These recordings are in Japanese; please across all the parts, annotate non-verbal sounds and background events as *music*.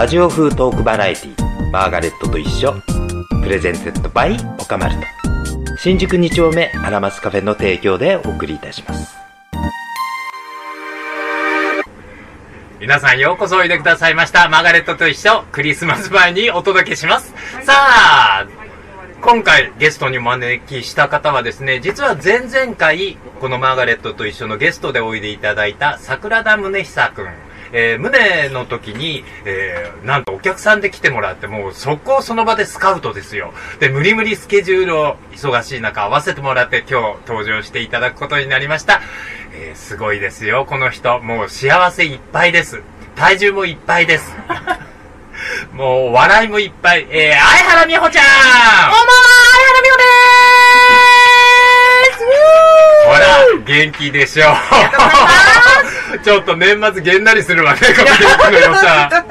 ラジオ風トークバラエティマーガレットと一緒 presented by オカマルト新宿2丁目アラマスカフェの提供でお送りいたします皆さんようこそおいでくださいました。マーガレットと一緒、クリスマス前にお届けします。さあ、今回ゲストにお招きした方はですね、実は前々回、このマーガレットと一緒のゲストでおいでいただいた桜田宗久くん。えー、胸の時に、えー、なんとお客さんで来てもらって、もう速攻その場でスカウトですよ。で、無理無理スケジュールを忙しい中合わせてもらって今日登場していただくことになりました。えー、すごいですよ、この人。もう幸せいっぱいです。体重もいっぱいです。*laughs* もう笑いもいっぱい。えー、相原美穂ちゃんこんばんは、原美穂ですほら、元気でしょ。ちょっと年末げんなりするわね、この元気の良さ。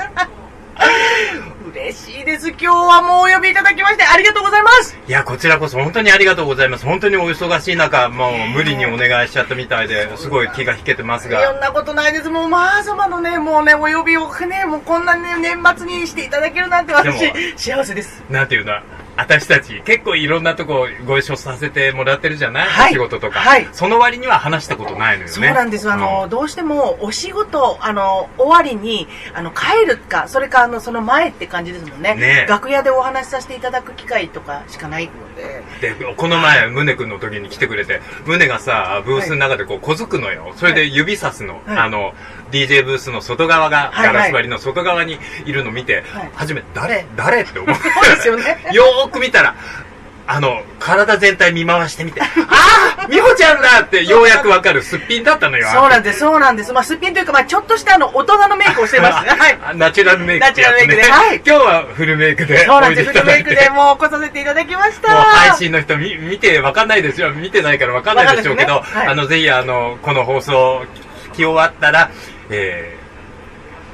嬉しいです。今日はもうお呼びいただきましてありがとうございます。いや、こちらこそ本当にありがとうございます。本当にお忙しい中、もう無理にお願いしちゃったみたいで、すごい気が引けてますいろが。んなことないです。もう、まあ様のね、もうね、お呼びをね、もうこんなね、年末にしていただけるなんて私幸せです。なんていうの？私たち結構いろんなとこご一緒させてもらってるじゃない、はいお仕事とか、はいその割には話したことないのよね。そうなんです。あの、うんどうしてもお仕事、あの、終わりに、あの、帰るか、それか、あの、その前って感じですもんね。ね楽屋でお話しさせていただく機会とかしかないので。で、この前、宗君の時に来てくれて、宗がさ、ブースの中でこう、小づくのよ。それで指さすの。はいあの、DJ ブースの外側が、ガラス張りの外側にいるの見て、はい初めて、誰誰？って思う。そうですよね *laughs* よーく見たら、あの、体全体見回してみて、*laughs* ああ美穂ちゃんだってようやくわかるすっぴんだったのよ。そうなんです、そうなんです。まあ、すっぴんというか、まあ、ちょっとしたあの、大人のメイクをしてます。*laughs* はい。あナチュラルメイク。ナチュラルメイクではい今日はフルメイクでそうなんです。フルメイクでもう来させていただきました。もう配信の人見見てわかんないですよ。見てないからわかんないでしょうけど、ねはいあの、ぜひあの、この放送聞き終わったら、え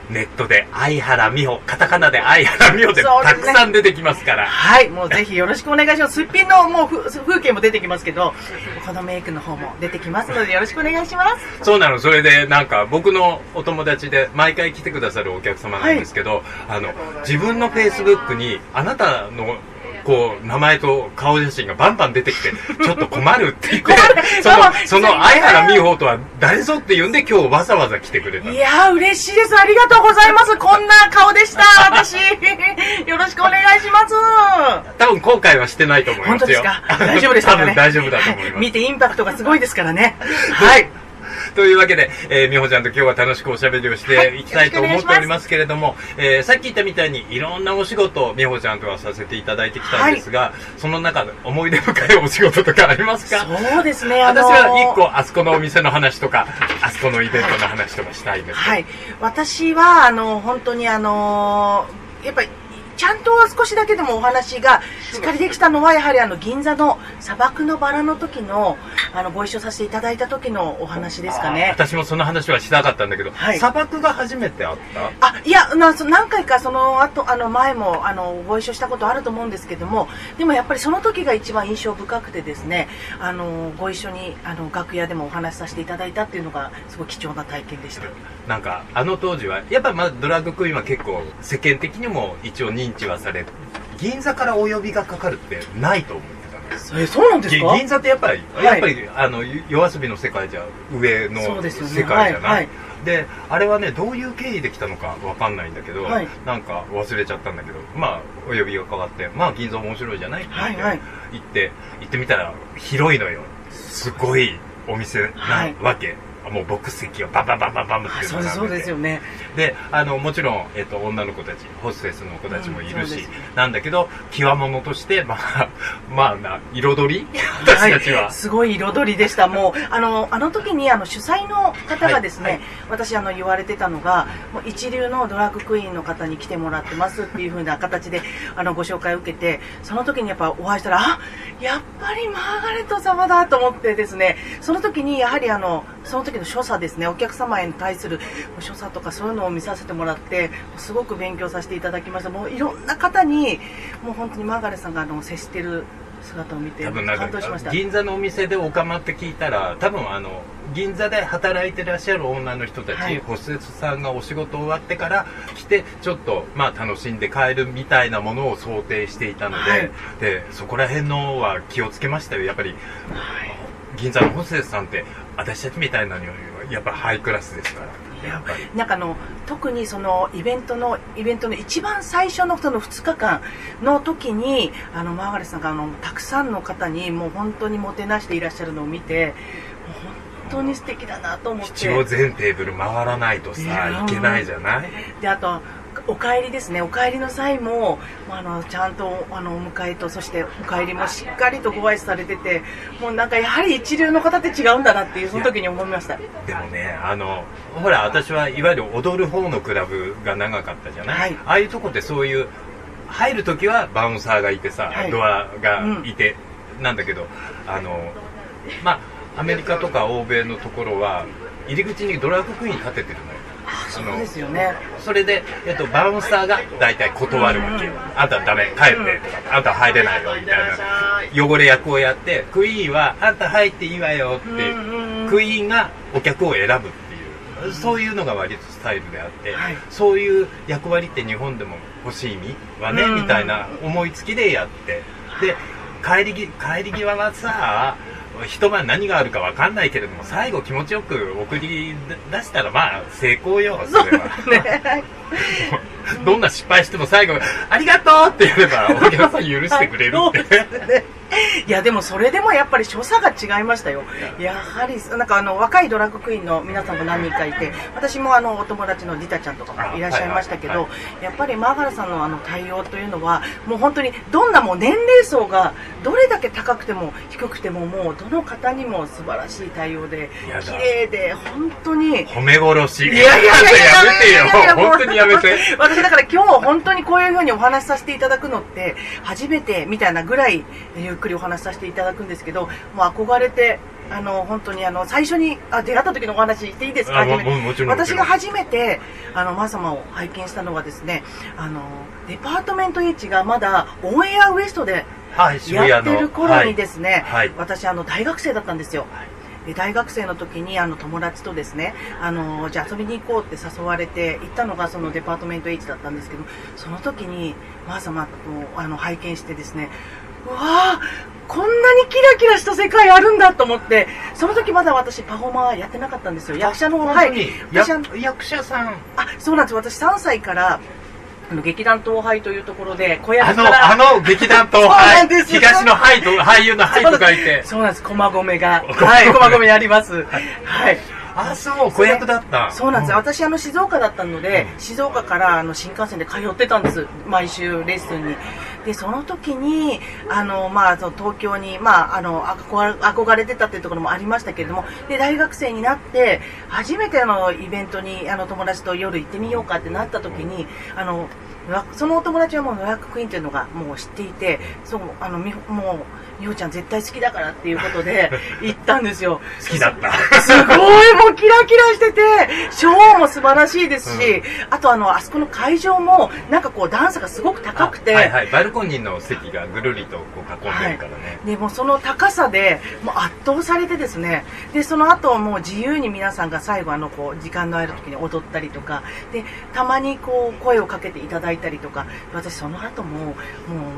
ー、ネットで相原美穂、カタカナで相原美穂でそうですねたくさん出てきますから。はい、もうぜひよろしくお願いします。すっぴんのもうふ風景も出てきますけど、*laughs* このメイクの方も出てきますのでよろしくお願いします。そうなの、それでなんか僕のお友達で毎回来てくださるお客様なんですけど、あの、自分のフェイスブックにあなたのこう、名前と顔写真がバンバン出てきて、*laughs* ちょっと困るって言って、その、その相原美穂とは誰ぞって言うんで今日わざわざ来てくれたのいやー、嬉しいです。ありがとうございます。こんな顔でした、*laughs* 私。よろしくお願いします。多分後悔はしてないと思いますよ。本当ですか？大丈夫でしたかね？多分大丈夫だと思います。見てインパクトがすごいですからね。はい。*laughs* というわけで、えー、美穂ちゃんと今日は楽しくおしゃべりをしはいていきたいと思っておりますけれども、えーさっき言ったみたいにいろんなお仕事を美穂ちゃんとはさせていただいてきたんですが、その中で思い出深いお仕事とかありますか？そうですね、あの私ーは一個あそこのお店の話とか、あそこのイベントの話とかしたいんです。はい。私は、あの、本当にあのやっぱり、ちゃんとは少しだけでもお話がしっかりできたのは、やはりあの、銀座の砂漠のバラの時の、あの、ご一緒させていただいた時のお話ですかね。私もその話はしたかったんだけど、はい。砂漠が初めてあった？あいやなそ何回かその後あの前もあのご一緒したことあると思うんですけどもでもやっぱりその時が一番印象深くてですねあのご一緒にあの楽屋でもお話しさせていただいたっていうのがすごい貴重な体験でした。なんかあの当時はやっぱまあドラッグクイーンは結構世間的にも一応認知はされ銀座からお呼びがかかるってないと思ってたんですえそうなんですか？ぎ銀座ってやっぱり、はい。やっぱりあの夜遊びの世界じゃ上の世界じゃない、はいはい。であれはねどういう経緯できたのかわかんないんだけど、はい。なんか忘れちゃったんだけどまあお呼びがかかってまあ銀座面白いじゃない？って言って行ってみたら広いのよ。すごいお店なわけ、もうボックス席をバンバンバンバンバンってそうですそうですよねであのもちろん、えっと、女の子たちホステスの子たちもいるし、なんだけど極物としてまあまあな彩り私たちは、すごい彩りでしたもうあのあの時にあの主催の方がですね、私あの言われてたのがもう一流のドラッグクイーンの方に来てもらってますっていう風な形であのご紹介を受けてその時にやっぱお会いしたらあやっぱりマーガレット様だと思ってですねその時にやはりあのその時の所作ですね。お客様へに対する所作とかそういうのを見させてもらってすごく勉強させていただきました。もういろんな方にもう本当にマーガレさんがあの接してる姿を見て感動しました。か銀座のお店でおかまって聞いたら多分あの銀座で働いてらっしゃる女の人たち、はい。ホステスさんがお仕事終わってから来てちょっとまあ楽しんで帰るみたいなものを想定していたので,、はい。でそこら辺のは気をつけましたよ。やっぱり銀座のホステスさんって私たちみたいなのよりはやっぱハイクラスですから。なんかあの特にそのイベントのイベントの一番最初のその2日間の時にあのマーガレットさんがあのたくさんの方にもう本当にもてなしていらっしゃるのを見て本当に素敵だなと思っ一応て全テーブル回らないとさいけないじゃない？であとお帰りですね。お帰りの際も、まあ、あのちゃんとあのお迎えとそしてお帰りもしっかりとご挨拶されててもうなんかやはり一流の方って違うんだなっていうその時に思いました。でもねあのほら私はいわゆる踊る方のクラブが長かったじゃない、はい。ああいうとこってそういう入る時はバウンサーがいてさ、はい。ドアがいて、なんだけどあのまあアメリカとか欧米のところは入り口にドラッグクイーン立ててるのよそのですよね。それで、えっと、バウンサーが大体断るわけよ、あんたダメ帰って。とか、あんた入れないよみたいな。汚れ役をやってクイーンはあんた入っていいわよって、うんうんうん。クイーンがお客を選ぶっていうそういうのが割とスタイルであって、はい。そういう役割って日本でも欲しいみはね、うんうん。みたいな思いつきでやって。で帰りぎ帰り際はさ一晩何があるか分かんないけれども最後気持ちよく送り出したらまあ成功よそれは。ね *laughs* どんな失敗しても最後、ありがとうって言えば、お客さん許してくれるって。いやでもそれでもやっぱり所作が違いましたよ。や。はりなんかあの若いドラッグクイーンの皆さんも何人かいて私もあのお友達のリタちゃんとかもいらっしゃいましたけど、やっぱりマーガラさんのあの対応というのはもう本当にどんなもう年齢層がどれだけ高くても低くてももうどの方にも素晴らしい対応で綺麗で本当に。褒め殺し。いやいやいやめてよ本当にやめて。私だから今日本当にこういうふうにお話しさせていただくのって初めてみたいなぐらいゆっくりお話しさせていただくんですけどもう憧れてあの本当にあの最初にあ出会った時のお話していいですか？私が初めてあのマー様を拝見したのはですねあのデパートメント H がまだオンエアウエストで。やってる頃にですね、はい。はい。私あの大学生だったんですよ。で大学生の時にあの友達とですねあのじゃあ遊びに行こうって誘われて行ったのがそのデパートメント H だったんですけどその時にマー様とあの拝見してですねうわあこんなにキラキラした世界あるんだと思ってその時まだ私パフォーマーやってなかったんですよ。役者のはい。役者さん。あそうなんです。私3歳からあの劇団東廃というところで小あの、役から。あの劇団と、そうなんです。東のハイと、俳優のハイと書いて。*laughs* そうなんです。駒込が。はい駒込にあります。はい。あ、そう、子役だった。そうなんです、よ。私あの静岡だったので、うん。静岡からあの新幹線で通ってたんです。毎週レッスンにでその時にあの、まあ、その東京に、まあ、あの憧れてたっていうところもありましたけれどもで大学生になって初めてのイベントにあの友達と夜行ってみようかってなった時にあのそのお友達はもう予約クイーンというのがもう知っていてそうあのもう美穂ちゃん絶対好きだからっていうことで *laughs* 行ったんですよ好きだった。すごいもうキラキラしててショーも素晴らしいですし、あとあのあそこの会場もなんかこう段差がすごく高くて、はいはい。バルコニーの席がぐるりとこう囲んでるからね。でもうその高さでもう圧倒されてですねでその後もう自由に皆さんが最後あのこう時間のある時に踊ったりとかでたまにこう声をかけていただいたりとか私その後ももう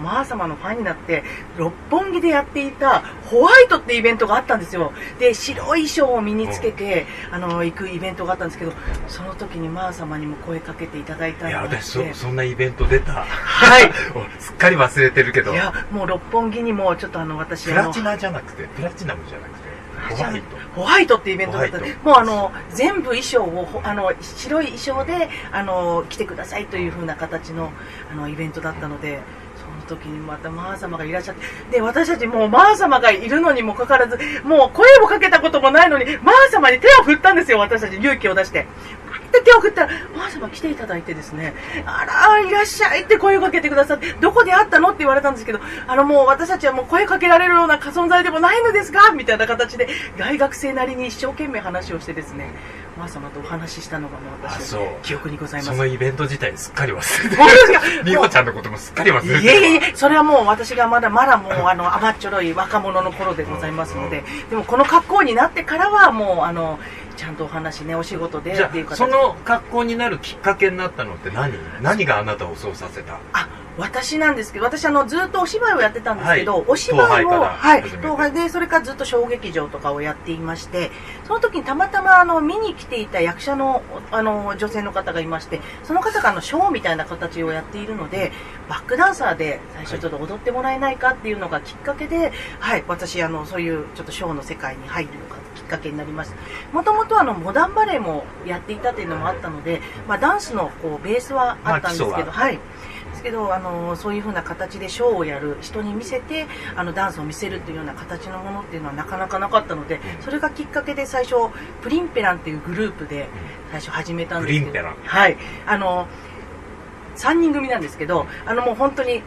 マー様のファンになって六本木でやっていたホワイトってイベントがあったんですよで白い衣装を身につけて、あの行くイベントがあったんですけどその時にマー様にも声かけていただいたいや、私そ、そんなイベント出た？はい *laughs* すっかり忘れてるけどい。やもう六本木にもちょっとあの私プラチナじゃなくて、プラチナムじゃなくて、ホワイト。ホワイトってイベントだったホワイトもうあの全部衣装をほあの白い衣装であの来てくださいという風な形のあのイベントだったので時にまたマー様がいらっしゃって。で私たちもうマー様がいるのにもかかわらずもう声をかけたこともないのにマー様に手を振ったんですよ私たち。勇気を出して。で手を振ったらマー様来ていただいてですねあらいらっしゃいって声をかけてくださってどこで会ったのって言われたんですけどあのもう私たちはもう声かけられるような存在でもないのですがみたいな形で大学生なりに一生懸命話をしてですねマー様とお話ししたのがもう私あそう。記憶にございます。そのイベント自体すっかり忘れて。*laughs* 美穂ちゃんのこともすっかり忘れて。るいえいえそれはもう私がまだまだもうあの甘っちょろい若者の頃でございますのででもこの格好になってからはもうあのちゃんとお話ねお仕事でっていう形あその格好になるきっかけになったのって何？何があなたをそうさせた？あ私なんですけど私あのずっとお芝居をやってたんですけど、はい。お芝居をはい東宝でそれからずっと小劇場とかをやっていましてその時にたまたまあの見に来ていた役者のあの女性の方がいましてその方があのショーみたいな形をやっているのでバックダンサーで最初ちょっと踊ってもらえないかっていうのがきっかけで、はい、私あのそういうちょっとショーの世界に入るかけになりましたもともとあのモダンバレエもやっていたっていうのもあったので、まあ、ダンスのこうベースはあったんですけど、まあは。はい。ですけどあのそういう風な形でショーをやる人に見せてあのダンスを見せるっていうような形のものっていうのはなかなかなかったのでうん。それがきっかけで最初プリンペランっていうグループで最初始めたんですけどはい。あの3人組なんですけどあのもう本当に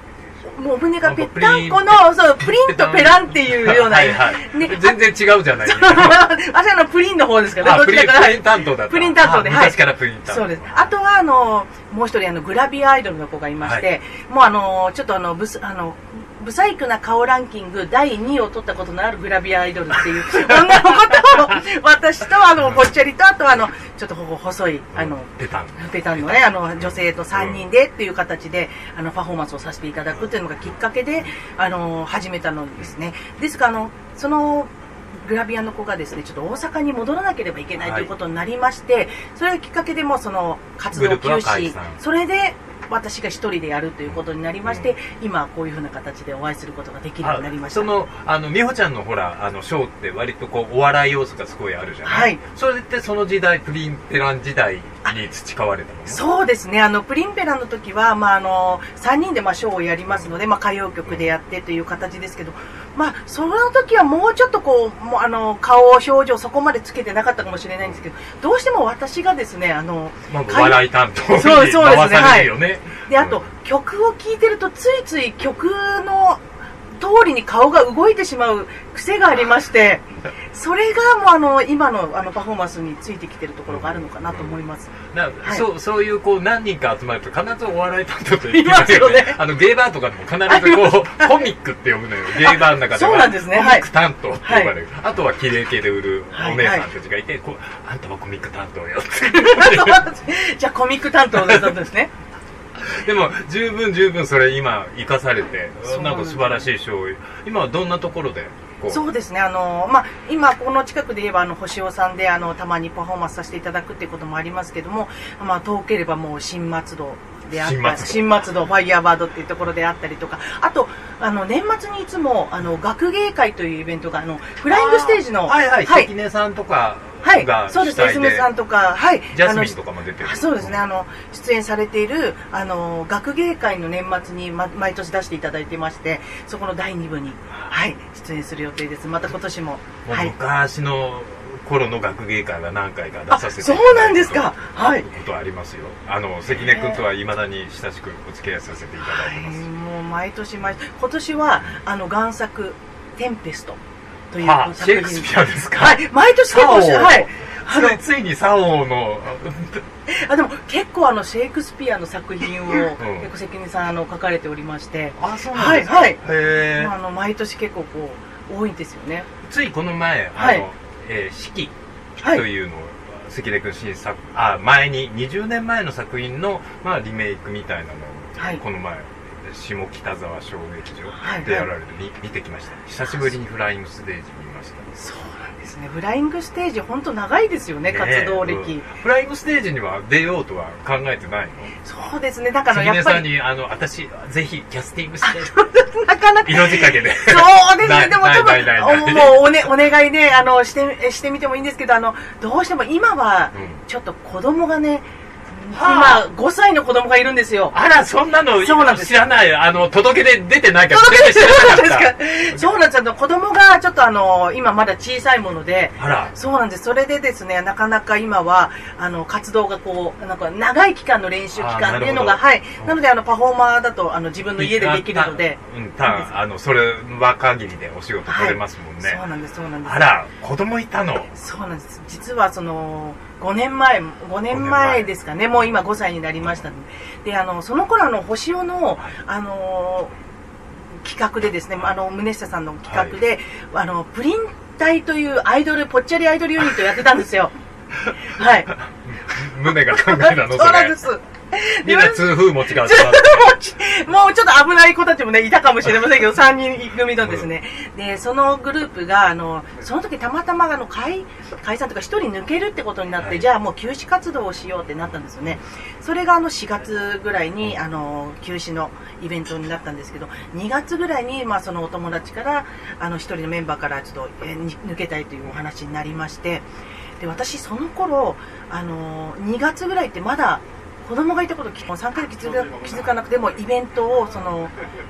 もうお胸がぺったんこのそうプリンとペランっていうような。はいはい。ね全然違うじゃない私あのプリンの方ですからどちらかプリン担当だプリン担当であはい。昔からプリン担当。そうです。あとは、あの、もう一人、あの、グラビアアイドルの子がいまして、もうあの、ちょっとあの、ブス、あの、ブサイクな顔ランキング第2位を取ったことのあるグラビアアイドルっていう女の子と、私と、あの、ぽっちゃりと、あとはあの、ちょっとほほ細い、あの、ペタン。ペタンのね、あの、女性と3人でっていう形で、あの、パフォーマンスをさせていただくっていうのがきっかけで、あの、始めたのですね。ですが、あの、その、グラビアの子がですね、ちょっと大阪に戻らなければいけないということになりまして、それがきっかけでもうその活動休止。散、それで私が一人でやるということになりまして、今こういうふうな形でお会いすることができるようになりました。そのあの美穂ちゃんのほらあのショーって割とこうお笑い要素がすごいあるじゃない、はい。それってその時代プリンペラン時代に培われたもの？そうですね、あのプリンペラの時は、まあ、あの3人でまあショーをやりますので、まあ、歌謡曲でやってという形ですけど、まあ、その時はもうちょっとこうもうあの顔、表情、そこまでつけてなかったかもしれないんですけど、どうしても私がですね、あのまあ、お笑い担当にそうそうです。ね回されるよね。であと、曲を聴いてるとついつい曲の通りに顔が動いてしまう癖がありまして *laughs* それがもうあの今のあのパフォーマンスについてきてるところがあるのかなと思います、なはい。そうそういうこう何人か集まると必ずお笑い担当と言ってますよね。ね。*laughs* あのゲイバーとかでも必ずこうコミックって呼ぶのよ *laughs* ゲイバーの中ではそうなんですね。コミック担当って呼ばれる、はあとは綺麗系で売るはい。お姉さんたちがいて、こうあんたはコミック担当よって。じゃあコミック担当だったんですね *laughs* でも十分十分それ今生かされてなんか素晴らしいショー今はどんなところでそうですね、あのまあ、今、この近くで言えばあの星尾さんであのたまにパフォーマンスさせていただくっていうこともありますけども、まあ、遠ければもう新松戸であったり新松戸。新松戸ファイヤーバードっていうところであったりとかあとあの年末にいつもあの学芸会というイベントがあのフライングステージのはいはい。はい。関根さんとかはいがそうです。主催 SM さんとかはい。ジャスミンとかも出てる。あそうですね。あの出演されているあの学芸会の年末に、ま、毎年出していただいてましてそこの第2部に、はい、出演する予定です。また今年もはい。昔の頃の学芸会が何回か出あさせてそいうなんですか。はい。ことありますよ。あの関根君とはいまだに親しくお付き合いさせていただいてはい、ます、もう毎年毎年。今年はあの贋作「テンペスト」というはあシェイクスピアですか？はい毎年結構はい。あのついにサオの。*laughs* あでも結構あのシェイクスピアの作品を、ん。結構関根さんあの書かれておりまして、あそうなんですか？はいはい。まあ、あの毎年結構こう多いんですよね。ついこの前あの、はい。えー四季はい。というのを関根君新作あ前に20年前の作品の、まあ、リメイクみたいなのを、はい。この前下北沢小劇場はい。でやられて、み見てきました。久しぶりにフライングステージ見ましたそうなんですね。フライングステージ本当長いですよね活動歴、ねうん。フライングステージには出ようとは考えてないの？そうですね。だからやっぱりさんにあの私ぜひキャスティングして。*laughs* なかなか色仕掛けで。そうですね、でもちょっと、もうお,、ね、お願いね、あの、して、してみてもいいんですけど、あの、どうしても今はうん、ちょっと子供がね、はあ今、5歳の子供がいるんですよ。あらそんなのそうなんです。知らないあの届け出出てないから届け全然知らなかった。ですかそうなんですよ。子供がちょっとあの、今まだ小さいもので、あら。そうなんです。それでですね、なかなか今は、あの、活動がこう、なんか長い期間の練習期間っていうのが、はい。なので、あの、パフォーマーだと、あの、自分の家でできるので、うん、たあのそれは限りでお仕事取れますもんね、そうなんです、そうなんです。あら子供いたの。そうなんです。実はその5年前5年前ですかね。もう今5歳になりましたで。あのその頃あの星尾のあの企画でですねあの宗下さんの企画で、あのプリン体というアイドルぽっちゃりアイドルユニットやってたんですよ。*laughs* はい。胸が考えたのそ *laughs* そうなんれです *laughs* みんな痛風持ちがもうちょっと危ない子たちもね、いたかもしれませんけど、*laughs* 3人組のですね。で、そのグループが、あの、その時たまたま、あの、解、解散とか1人抜けるってことになって、はいじゃあもう休止活動をしようってなったんですよね。それがあの4月ぐらいに、あの、休止のイベントになったんですけど、2月ぐらいに、まあそのお友達から、あの、1人のメンバーからちょっと、えに抜けたいというお話になりまして、で、私その頃、あの、2月ぐらいってまだ、子供がいたことき3回で気づか気づかなくてもイベントをその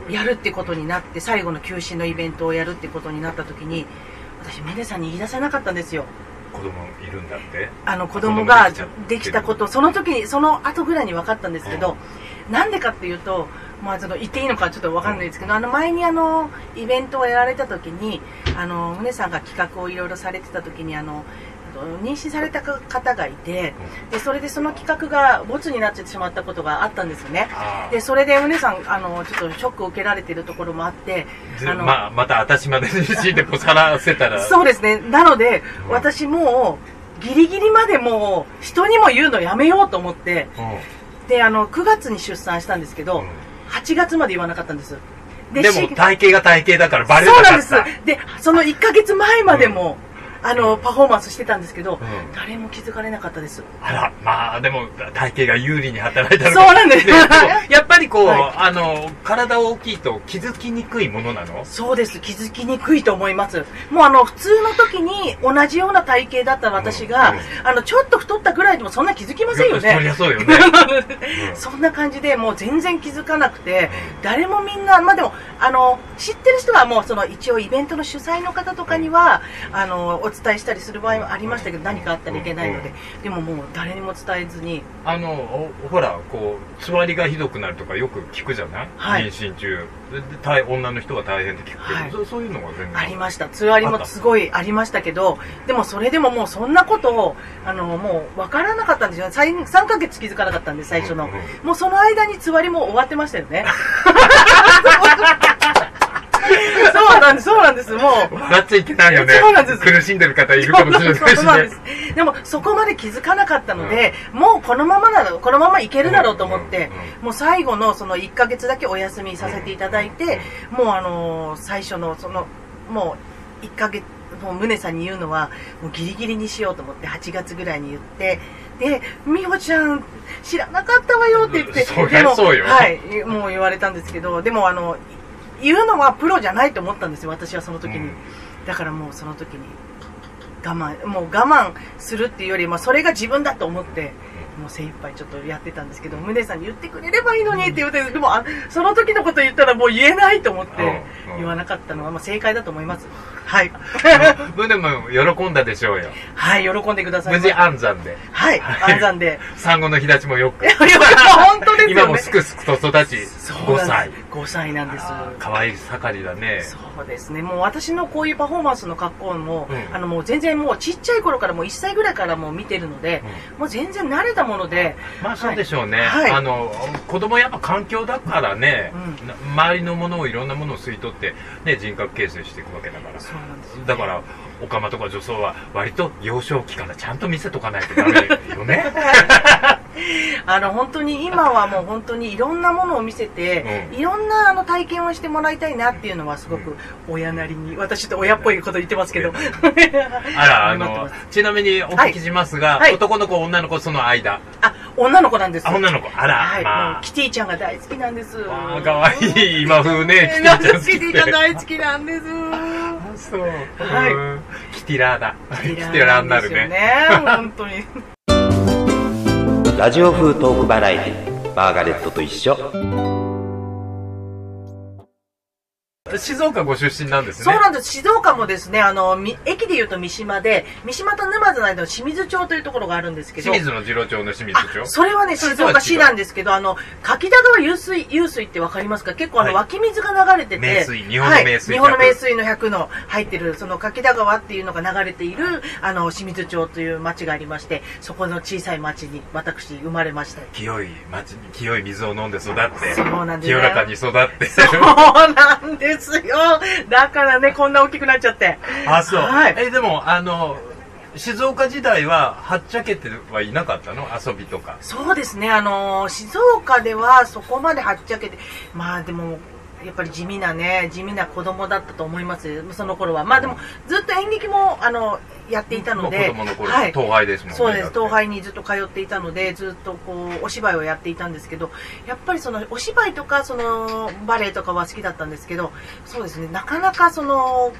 やるってことになって最後の休止のイベントをやるってことになった時に私メデさんに言い出せなかったんですよ。子供いるんだって？あの子供ができたことその時にその後ぐらいに分かったんですけど、なんでかっていうとまあちょっと言っていいのかちょっと分かんないですけど、あの前にあのイベントをやられた時にあの宗さんが企画をいろいろされてた時にあの妊娠された方がいてでそれでその企画がボツになってしまったことがあったんですよね。でそれで宗さんあのちょっとショックを受けられているところもあってずあのまあまた私までに死んでこさらせたら。*laughs* そうですね。なので、うん。私もうギリギリまでもう人にも言うのやめようと思ってうん。であの9月に出産したんですけど、うん。8月まで言わなかったんです。でもし体型が体型だからバレなそうなんです。でその1ヶ月前までも、あのパフォーマンスしてたんですけど、ん。誰も気づかれなかったです。あらまあでも体型が有利に働いたのそうなんです。も *laughs* やっぱりこう、はい。あの体大きいと気づきにくいものなの？そうです。気づきにくいと思います。もうあの普通の時に同じような体型だった私が、うん。あのちょっと太ったぐらいでもそんな気づきませんよそりねゃそうよね。*laughs* うん。そんな感じでもう全然気づかなくて、誰もみんな、まあ、でもあの知ってる人はもうその一応イベントの主催の方とかには、あのお伝えしたりする場合もありましたけど何かあったらいけないので、でももう誰にも伝えずに。あのおほらこうつわりがひどくなるとかよく聞くじゃない、はい。妊娠中。で女の人が大変って聞く。けど、はい。そそういうのが全然ありました。つわりもすごいありましたけどでもそれでももうそんなことをあのもう分からなかったんですよ。3, 3ヶ月気づかなかったんで最初の、うんうんもうその間につわりも終わってましたよね *laughs* そうなんです。そうなんです。もう。笑っちゃいけないよね。そうなんです。苦しんでる方いるかもしれないしそうなんでねす。でもそこまで気づかなかったので、もうこのままなのこのままいけるだろうと思って、うんうんうんもう最後のその1ヶ月だけお休みさせていただいて、もうあのー最初のそのもう1ヶ月もう宗さんに言うのはもうギリギリにしようと思って8月ぐらいに言ってで美穂ちゃん知らなかったわよって言ってでもはいもう言われたんですけどでもあの言うのはプロじゃないと思ったんですよ私はその時に、うん。だからもうその時に我慢もう我慢するっていうよりもそれが自分だと思ってもう精一杯ちょっとやってたんですけど宗さんに言ってくれればいいのにって言ってでもあその時のこと言ったらもう言えないと思ってうん。うん。言わなかったのがまあ正解だと思います。はい。うんでも喜んだでしょうよ。はい喜んでください。無事安産で。はいはい。安産で。産後の日立ちもよく。本当ですよね。今もすくすくと育ち5そうなん歳5歳なんです。可愛い盛りだね。そうですね。もう私のこういうパフォーマンスの格好も、うん。あのもう全然もうちっちゃい頃からもう1歳ぐらいからもう見てるので、もう全然慣れたものでまあそうでしょうね、はい。あの子供やっぱ環境だからね、うん。な周りのものをいろんなものを吸い取って、ね、人格形成していくわけだから。そうなんですよね。だからオカマとか女装は割と幼少期からちゃんと見せとかないとダメよね *laughs* あの本当に今はもう本当にいろんなものを見せて、うん。いろんなあの体験をしてもらいたいなっていうのはすごく親なりに私ちょっと親っぽいこと言ってますけど。*laughs* あらあのちなみにお聞きしますが、はい。はい。男の子女の子その間。あ女の子なんです。あ女の子。あら、はい、もまうキティちゃんが大好きなんです。ああかわい。い今風ねキティちゃん好きキティちゃん大好きなんです。あそう、はい。うん。キティラーだ。キテキィラーになるね。本当にラジオ風トークバラエティマーガレットと一緒。静岡ご出身なんですね。そうなんです。静岡もですね、あの、み駅で言うと三島で、三島と沼津の間の清水町というところがあるんですけど。清水の次郎町の清水町？あそれはね、静岡市なんですけど、あの、柿田川湧水、湧水ってわかりますか？結構あの、はい湧き水が流れてて、名水日本の名水はい、日本の名水の100の入ってる、その柿田川っていうのが流れている、あの、清水町という町がありまして、そこの小さい町に私生まれました。清い町に清い水を飲んで育って、そうなんですね清らかに育って。そうなんですよ。だからね、こんな大きくなっちゃって。あ、そう。はいえ、でも、あの、静岡時代は、はっちゃけてはいなかったの？遊びとか。そうですね、あの静岡ではそこまではっちゃけて、まあでも、やっぱり地味なね、地味な子供だったと思います、その頃は。まあでも、ずっと演劇も、あの、やっていたので、子供の頃、はい。東廃ですもんね。そうです東廃にずっと通っていたのでずっとこうお芝居をやっていたんですけどやっぱりそのお芝居とかそのバレエとかは好きだったんですけどそうですねなかなかその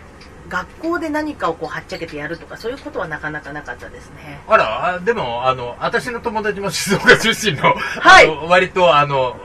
学校で何かをこうはっちゃけてやるとかそういうことはなかなかなかったですねあら、あでも、あの、私の友達も静岡出身の、はい割と、あの、か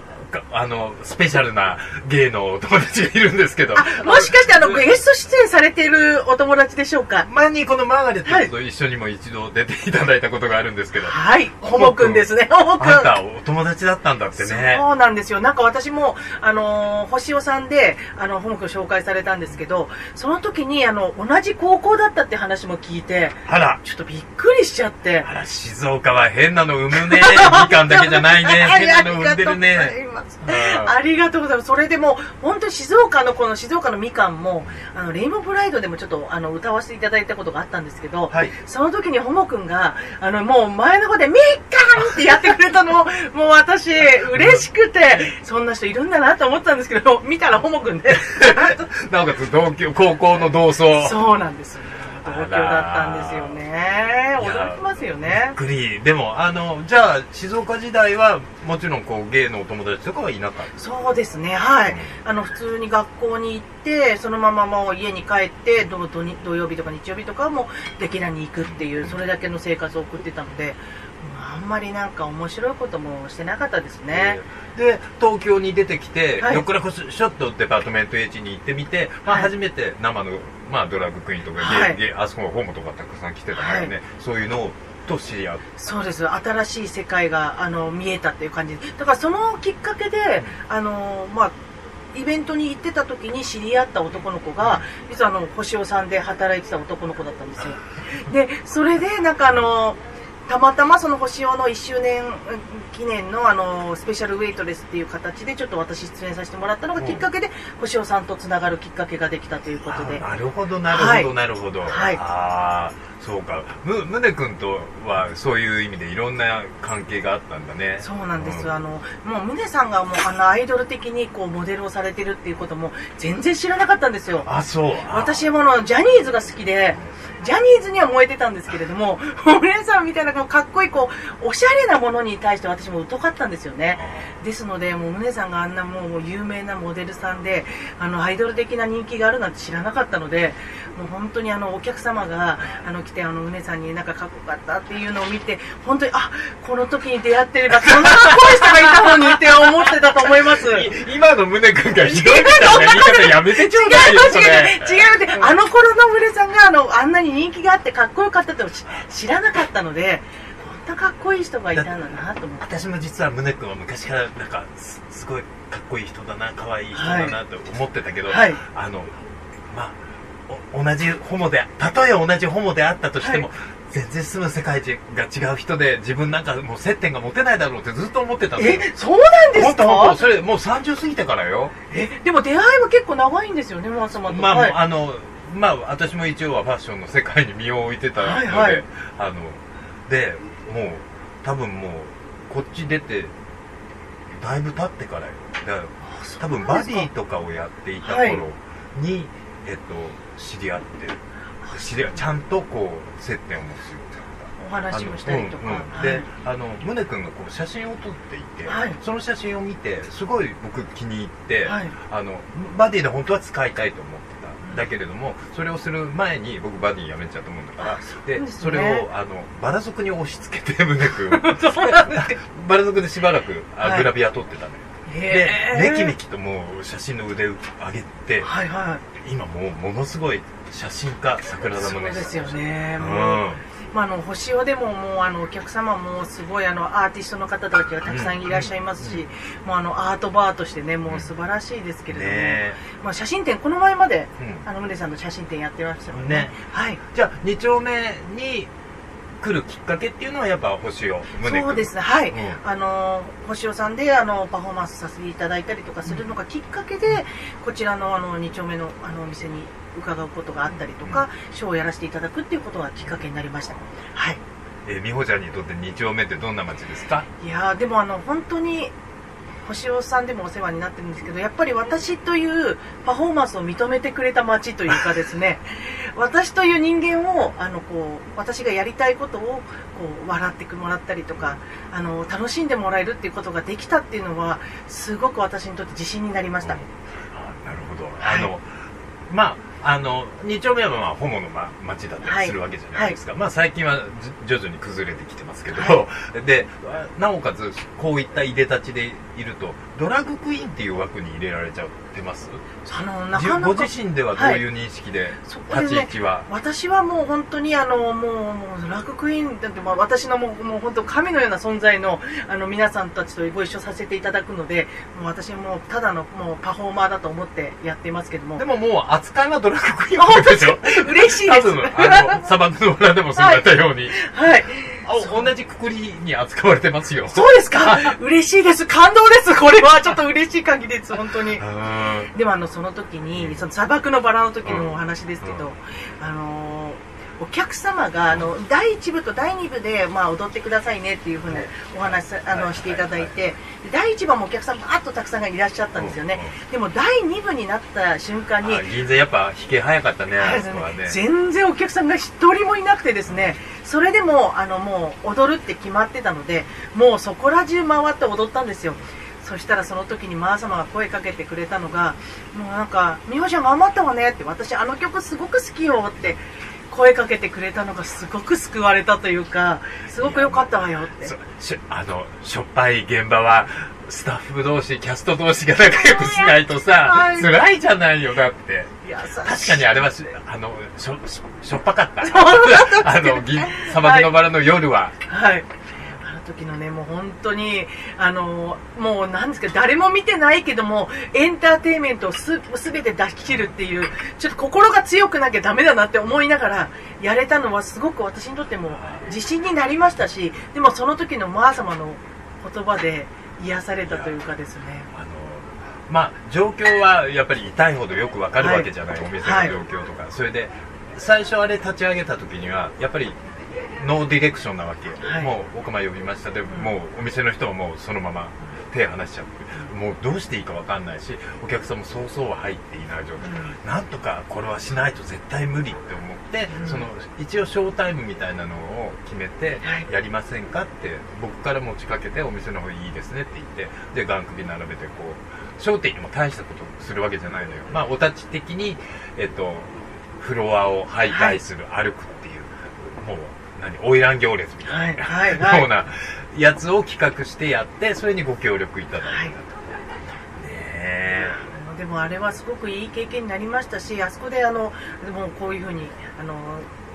あの、スペシャルな芸のお友達がいるんですけど。あもしかしてあのゲスト出演されているお友達でしょうか？前にこのマーガレットと一緒にも一度出ていただいたことがあるんですけど。はいほもくんですねほもくんあんたお友達だったんだってね。そうなんですよ。なんか私も、あのー星尾さんで、あの、本くん紹介されたんですけど、その時に、あの、同じ高校だったって話も聞いて、あら、ちょっとびっくりしちゃって。あら、静岡は変なの産むね。*laughs* みかんだけじゃないね。*laughs* 変なの産んでるね。ありがとうございます。それでも、本当に静岡のこの静岡のみかんも、あの、レインボープライドでもちょっと、あの、歌わせていただいたことがあったんですけど、はい。その時にホモくんが、あの、もう前の方で、みかんってやってくれたの、*laughs* もう私、嬉しくて、そんな人いるんだなと思ったんですけど、見たらホモくんで、*laughs* なおかつ同級、高校の同窓。そうなんですよ。同居だったんですよね。驚きますよね。びっくり。でも、あの、じゃあ、静岡時代は、もちろん、こう、芸のお友達とかはいなかった？そうですね、はい。あの、普通に学校に行って、そのままもう家に帰って、土土曜日とか日曜日とかはもう、デキラに行くっていう、それだけの生活を送ってたので、あんまりなんか面白いこともしてなかったですね。で、東京に出てきて、はい。こしょっとデパートメント H に行ってみて、まあ、はい。初めて生の、まあ、ドラッグクイーンとか、はい。あそこのホームとかたくさん来てたからね、はい。そういうのと知り合う。そうです。新しい世界があの見えたっていう感じ。でだからそのきっかけであのまあイベントに行ってた時に知り合った男の子が実はあの星尾さんで働いてた男の子だったんですよ。でそれでなんかあのたまたまその星尾の1周年うん記念のあのスペシャルウェイトレスっていう形でちょっと私出演させてもらったのがきっかけで星尾さんとつながるきっかけができたということで。あなるほど、なるほど、はい。なるほど。はい。ああ、そうか。む、むねくんとは、そういう意味でいろんな関係があったんだね。そうなんです、うんあのもう宗さんがもうあのアイドル的にこうモデルをされてるっていうことも全然知らなかったんですよあ、そう。あ私もあのジャニーズが好きでジャニーズには燃えてたんですけれども *laughs* 宗さんみたいなかっこいいこうおしゃれなものに対して私も疎かったんですよねですのでもう宗さんがあんなもうもう有名なモデルさんであのアイドル的な人気があるなんて知らなかったのでもう本当にあのお客様があの来てあの宗さんになんかかっこよかったっていうのを見て本当にあこの時に出会ってればそんなかっこいい人がいたのにって思ってたと思います。*laughs* い今のむねくんがひどいみたいな言い方やめてちょうだいよ。違う違う違うってあの頃の宗さんがあのあんなに人気があってかっこよかったって知知らなかったのでこんなかっこいい人がいたんだなと思って私も実は宗君は昔からなんかすすごいかっこいい人だな可愛い人だなと思ってたけど、はいあのまあお同じホモでたとえ同じホモであったとしても、は全然住む世界が違う人で自分なんかもう接点が持てないだろうってずっと思ってたえそうなんですか？それもう30過ぎてからよ。えでも出会いは結構長いんですよねマ様と。まあ、はい。あのまあ私も一応はファッションの世界に身を置いてたので、はいはい。あのでもう多分もうこっち出てだいぶ経ってからよ。だから多分バディとかをやっていた頃に、えっと知り合って知り合ちゃんとこう接点を持つようになお話をしたりとか、うんうん。はい。であの宗君がこう写真を撮っていて、はい。その写真を見てすごい僕気に入って、はい。あのバディで本当は使いたいと思ってた。だけれどもそれをする前に僕バディやめちゃったもんだからでね。それをあのバラ族に押し付けて宗君。*laughs* *laughs* バラ族でしばらくあはい。グラビア撮ってたのよ、でめきめきともう写真の腕を上げてはいは今もうものすごい写真家桜い田そうですよね、うもうん。まあ、あの星尾でももうあのお客様もすごいあのアーティストの方たちがたくさんいらっしゃいますし、もうあのアートバーとしてねもう素晴らしいですけれども、ねまあ、写真展この前まで、うん。あの宗さんの写真展やってましたよね。ね。はい。じゃあ2丁目に来るきっかけっていうのはやっぱ星を胸そうですね。はい、うん。あの星尾さんであのパフォーマンスさせていただいたりとかするのがきっかけで、こちらのあの2丁目のあのお店に伺うことがあったりとか、ショーをやらせていただくっていうことがきっかけになりました。はい。えー美穂ちゃんにとって2丁目ってどんな街ですか？いやーでもあの本当に星尾さんでもお世話になってるんですけどやっぱり私というパフォーマンスを認めてくれた街というかですね *laughs* 私という人間をあのこう私がやりたいことをこう笑ってもらったりとかあの楽しんでもらえるっていうことができたっていうのはすごく私にとって自信になりました、うん。あなるほど、はい。あのまああの2丁目はまあホモの、ま、町だったりするわけじゃないですか、まあ最近はじ徐々に崩れてきてますけど、はでなおかつこういったいでたちでいると。ドラッグクイーンっていう枠に入れられちゃってます？あのなじかなかご自身ではどういう認識で、立ち位置は、私はもう本当にあのもうもうラッグクイーンだってまあ私のもうもう本当神のような存在のあの皆さんたちとご一緒させていただくのでもう私はもうただのもうパフォーマーだと思ってやっていますけども。でももう扱いはドラッグクイーンでしょ？嬉しいです。多分あの砂漠の村でもそうだったように、はい。あ同じくくりに扱われてますよ。そうですか？嬉しいです。感動です。これはちょっと嬉しい限りです本当に。うん。でもあのその時にその砂漠のバラの時のお話ですけど、うん。あのお客様があの第1部と第2部で、まあ、踊ってくださいねっていうふうにお話さあのしていただいて第1部もお客さんバーッとたくさんがいらっしゃったんですよね。うん。でも第2部になった瞬間にあ銀座やっぱ引け早かったねね。全然お客さんが一人もいなくてですねそれでもあのもう踊るって決まってたのでもうそこら中回って踊ったんですよ。そしたらその時にマー様が声かけてくれたのがもうなんか「美穂ちゃん頑張ったわね」って私あの曲すごく好きよって声かけてくれたのがすごく救われたというかすごく良かったわよって。あのしょっぱい現場はスタッフ同士キャスト同士が仲良くしないとさはい。辛いじゃないよだって。確かにあれはしあのしょししょっぱかった。*laughs* あの銀砂漠のバラの夜は、はい。あの時のね、もう本当に、あの、もうなんですか、誰も見てないけども、エンターテインメントをす、て出し切るっていう、ちょっと心が強くなきゃダメだなって思いながら、やれたのはすごく私にとっても自信になりましたし、でもその時のマー様の言葉で癒されたというかですね。あのまあ状況はやっぱり痛いほどよくわかるわけじゃない、はいお店の状況とか、それで最初あれ立ち上げた時にはやっぱりノーディレクションなわけ、はい。もう奥間呼びました。で、もうお店の人はもうそのまま手離しちゃって。もうどうしていいかわかんないしお客さんもそうそうは入っていない状態、なんとかこれはしないと絶対無理って思って、うん。その一応ショータイムみたいなのを決めてはい。やりませんかって僕から持ちかけてお店の方いいですねって言ってで願首並べてこう商店にも大したことするわけじゃないのよ。まあお立ち的にえっとフロアを徘徊する、歩くっていうもう何花魁行列みたいな、はいはいはい。ようなやつを企画してやってそれにご協力いただいたと、はい。ねえ。でもあれはすごくいい経験になりましたしあそこであのでもこういうふうにあの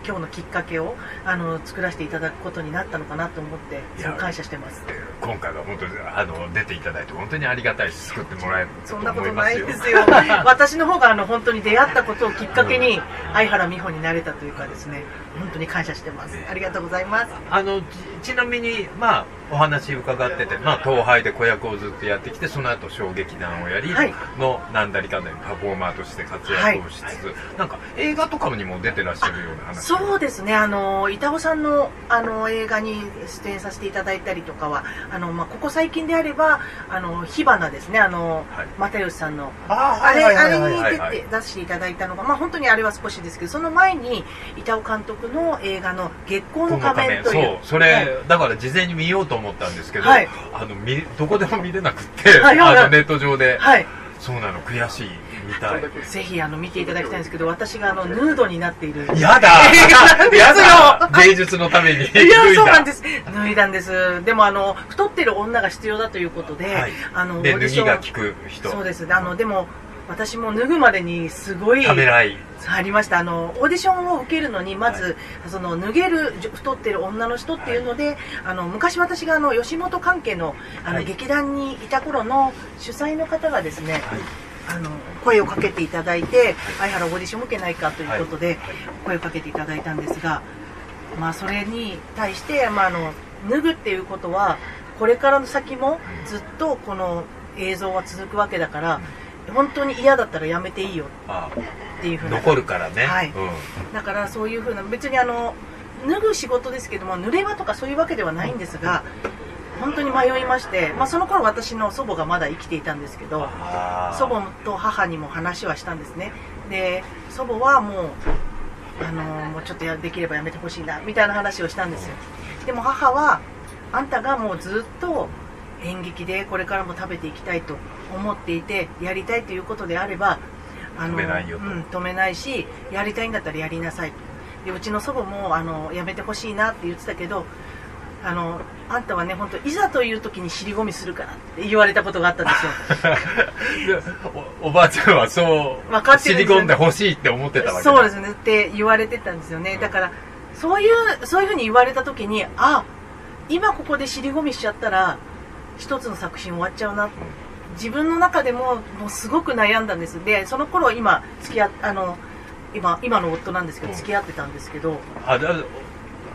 今日のきっかけをあの作らせていただくことになったのかなと思って感謝してます。で今回は本当にあの出ていただいて本当にありがたいし救ってもらえるそんなことないですよ。*laughs* 私の方があの本当に出会ったことをきっかけに相原美穂になれたというかですね本当に感謝してます。ありがとうございます。あのちちなみにまあお話伺っててまあ東廃で子役をずっとやってきてその後小劇団をやりはい。のなんだりかんだりパフォーマーとして活躍をしつつ、なんか映画とかにも出てらっしゃるような話そうですね。あの板尾さんのあの映画に出演させていただいたりとかはあの、まあ、ここ最近であればあの火花ですね。あの、はい。又吉さんの。ああれ、あれにはい出て、出していただいたのが、まあ本当にあれは少しですけど、その前に、板尾監督の映画の月光の仮面という。そうそれ、はいだから事前に見ようと思ったんですけど、はい。あの見どこでも見れなくって、はいはいはい。あのネット上で、はい。そうなの悔しい見たい。ぜひあの見ていただきたいんですけど私があのヌードになっている。やだ。*laughs* やだ。芸術のために。いやそうなんです。す脱いだんです。でもあの太ってる女が必要だということで、はい。あので脱ぎオーディションが効く人。そうです。あのでも私も脱ぐまでにすごいためらい。ありました。あのオーディションを受けるのにまず、その脱げる太ってる女の人っていうので、あの昔私があの吉本関係のあの、はい。劇団にいた頃の主催の方がですね、あの声をかけていただいて相原オーディション受けないかということで、声をかけていただいたんですが、まあ、それに対して、まあ、あの脱ぐっていうことはこれからの先もずっとこの映像は続くわけだから、本当に嫌だったらやめていいよあっていうふうな。残るからね、はいうん。だからそういうふうな別にあの脱ぐ仕事ですけども濡れ場とかそういうわけではないんですが本当に迷いまして、まあ、その頃私の祖母がまだ生きていたんですけど祖母と母にも話はしたんですね。で祖母はもうあのもうちょっとやできればやめてほしいなみたいな話をしたんですよ。でも母はあんたがもうずっと演劇でこれからも食べていきたいと思っていてやりたいということであればあ止めないうん、止めないしやりたいんだったらやりなさいとでうちの祖母もあのやめてほしいなって言ってたけどあのあんたはね本当いざという時に尻込みするからって言われたことがあったんですよ。*laughs* でおおばあちゃんはそう分かってるんですよ。知り込んでほしいって思ってたわけだ。そうですね。って言われてたんですよね。だからそういうそういうふうに言われた時にあ今ここで尻込みしちゃったら一つの作品終わっちゃうな。自分の中でももうすごく悩んだんです。でその頃今付き合っあの今今の夫なんですけどうん。付き合ってたんですけど、あだ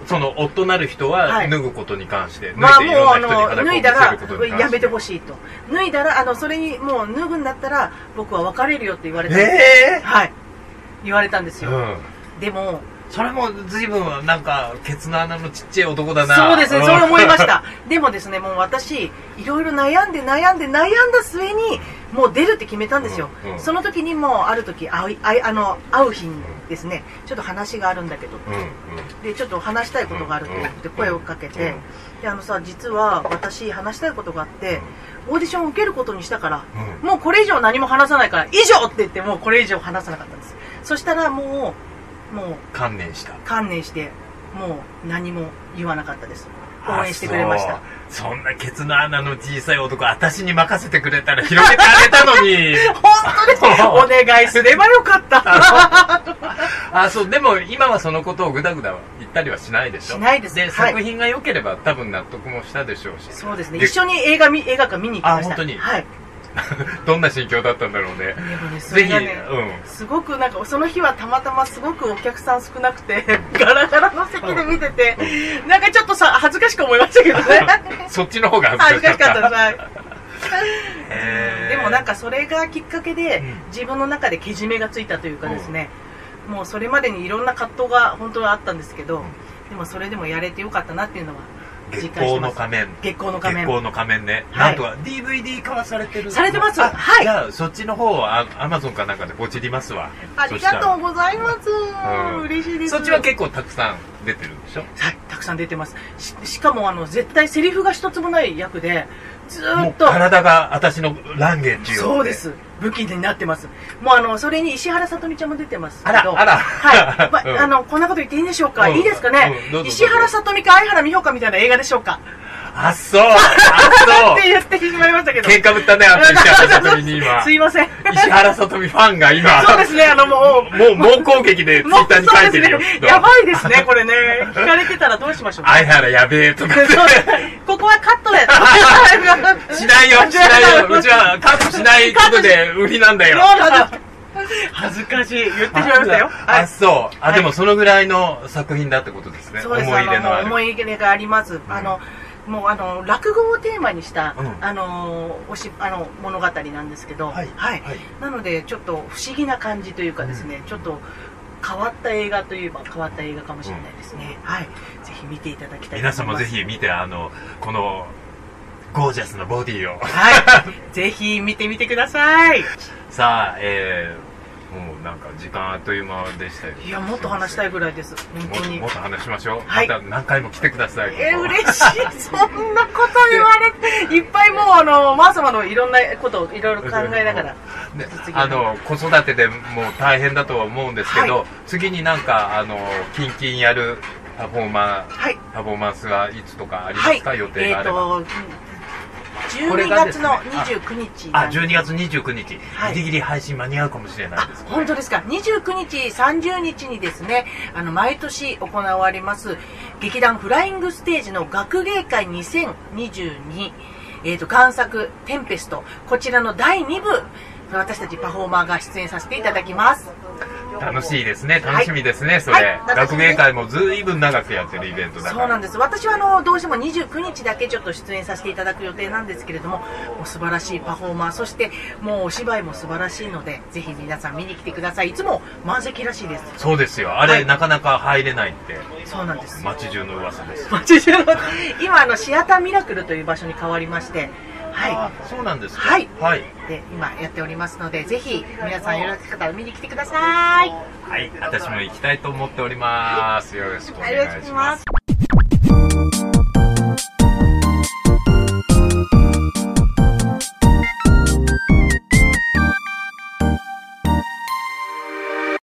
その夫なる人ははい。脱ぐことに関して、まあもうあの脱いだらやめてほしいと。脱いだらあのそれにもう脱ぐんだったら僕は別れるよって言われたんですえ。はい。言われたんですよ、えうん。でもそれも随分なんかケツの穴のちっちゃい男だな。そうですね、ん。そう思いました。*laughs* でもですね、もう私、いろいろ悩んで悩んで悩んだ末に、もう出るって決めたんですよ。うんうん。その時にもう、ある時会いあの、会う日にですね、ちょっと話があるんだけど、うんうん。で、ちょっと話したいことがあるということで声をかけて、うん。で、あのさ、実は私話したいことがあって、オーディションを受けることにしたから、うん。もうこれ以上何も話さないから、以上って言って、もうこれ以上話さなかったんです。そしたらもう、もう、観念した観念して、もう何も言わなかったです。応援してくれました。あそんなケツの穴の小さい男私に任せてくれたら広げてあげたのに *laughs* 本当です *laughs* お願いすればよかった。*laughs* あそうでも今はそのことをぐだぐだ言ったりはしないでしょしないですで、はい作品が良ければ多分納得もしたでしょうしそうですね。で一緒に映画見、映画館見に行きました。あ本当に？はい。*laughs* どんな心境だったんだろうね。ね、そぜひ、ね、うん。すごくなんか、その日はたまたますごくお客さん少なくて、*laughs* ガラガラの席で見てて、なんかちょっとさ、恥ずかしく思いましたけどね。*laughs* そっちの方が恥ずかしかった。でもなんかそれがきっかけでうん。自分の中でけじめがついたというかですね、もうそれまでにいろんな葛藤が本当はあったんですけど、でもそれでもやれてよかったなっていうのは実月光の仮面。月光の仮面。月光の仮面ね、はい。なんとか DVD 化はされてる。されてます。あはい。じゃあそっちの方はアマゾンかなんかでポチりますわ。ありがとうございます、ん。嬉しいです。そっちは結構たくさん出てるんでしょ？はいたくさん出てます。ししかもあの絶対セリフが一つもない役でずっと。体が私のランゲージよそうです。武器になってます。もうあのそれに石原さとみちゃんも出てますけど。あらあら。はい、ま *laughs* うん。あのこんなこと言っていいんでしょうか、うん。いいですかね、うん。石原さとみか相原美穂かみたいな映画でしょうか？あそう。あっそう。*laughs* て言ってしまいましたけど。喧嘩ぶったねあの *laughs* 石原さとみに今。*laughs* すいません。石原さとみファンが今。そうですねあのもうもう猛攻撃でツイッターに書いてるよ。ね。やばいですねこれね。聞かれてたらどうしましょう相原やべえとかここはカットで。しないよしないよ。うちはカットしないことで売りなんだよ。恥ずかしい。言ってしまいましたよ。はあい。そう。あはい。でもそのぐらいの作品だってことですね。思い入れのある。思い入れがあります、あのもうあの落語をテーマにした、うん。あのおしあの物語なんですけど、はいはい。はい。なのでちょっと不思議な感じというかですね、ちょっと変わった映画といえば変わった映画かもしれないですね、はい。ぜひ見ていただきたい皆さんもぜひ見てあのこのゴージャスなボディを。はい。ぜひ見てみてください。さあえーもうなんか時間あっという間でしたよ。いやもっと話したいぐらいです。本当に。ももっと話しましょう、はい。また何回も来てくださいえー、嬉しい。そんなこと言われて。いっぱいもうあのマー様のいろんなことをいろいろ考えながら。あの子育てでもう大変だとは思うんですけど、は次になんかあのキンキンやるパフォーマーはい。パフォーマンスがいつとかありますか、予定があれば、えー、と12これがですね。月の29日あなんです。12月29日、はい。ギリギリ配信間に合うかもしれないあです本当ですか。29日30日にですねあの毎年行われます劇団フライングステージの学芸会2022えー、と贋作「テンペスト」こちらの第2部私たちパフォーマーが出演させていただきます楽しいですね。楽しみですね、それ、はい。楽しみ。です学芸会もずいぶん長くやってるイベントだから。そうなんです。私はあのどうしても29日だけちょっと出演させていただく予定なんですけれどももう素晴らしいパフォーマーそしてもうお芝居も素晴らしいのでぜひ皆さん見に来てください。いつも満席らしいです。そうですよ。あれ、はい。なかなか入れないって。そうなんです。街中の噂です。街中の今あのシアターミラクルという場所に変わりましてはあそうなんですか。はい。はい、いで今やっておりますのでぜひ皆さんよろしかったら見に来てください。はい、私も行きたいと思っております、よろしくお願いよろしくお願いしします